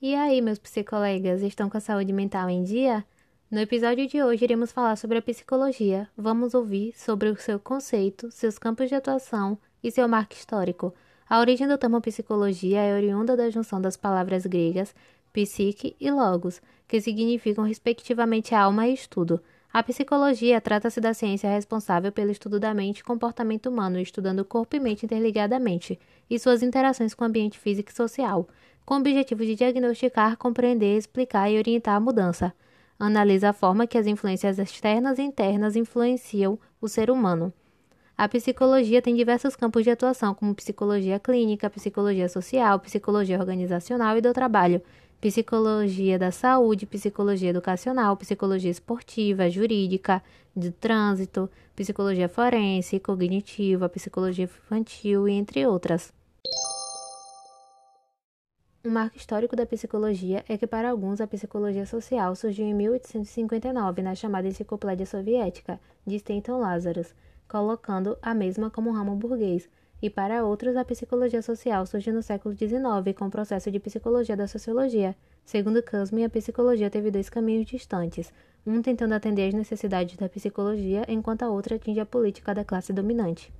E aí, meus psicolegas, estão com a saúde mental em dia? No episódio de hoje iremos falar sobre a psicologia. Vamos ouvir sobre o seu conceito, seus campos de atuação e seu marco histórico. A origem do termo psicologia é oriunda da junção das palavras gregas psique e logos, que significam respectivamente alma e estudo. A psicologia trata-se da ciência responsável pelo estudo da mente e comportamento humano, estudando corpo e mente interligadamente, e suas interações com o ambiente físico e social com o objetivo de diagnosticar, compreender, explicar e orientar a mudança. Analisa a forma que as influências externas e internas influenciam o ser humano. A psicologia tem diversos campos de atuação, como psicologia clínica, psicologia social, psicologia organizacional e do trabalho, psicologia da saúde, psicologia educacional, psicologia esportiva, jurídica, de trânsito, psicologia forense, cognitiva, psicologia infantil e entre outras. Um marco histórico da psicologia é que, para alguns, a psicologia social surgiu em 1859 na chamada Enciclopédia Soviética de Stanton Lazarus, colocando a mesma como ramo burguês, e para outros, a psicologia social surgiu no século XIX com o processo de psicologia da sociologia. Segundo Kussmaul, a psicologia teve dois caminhos distantes, um tentando atender às necessidades da psicologia, enquanto a outra atinge a política da classe dominante.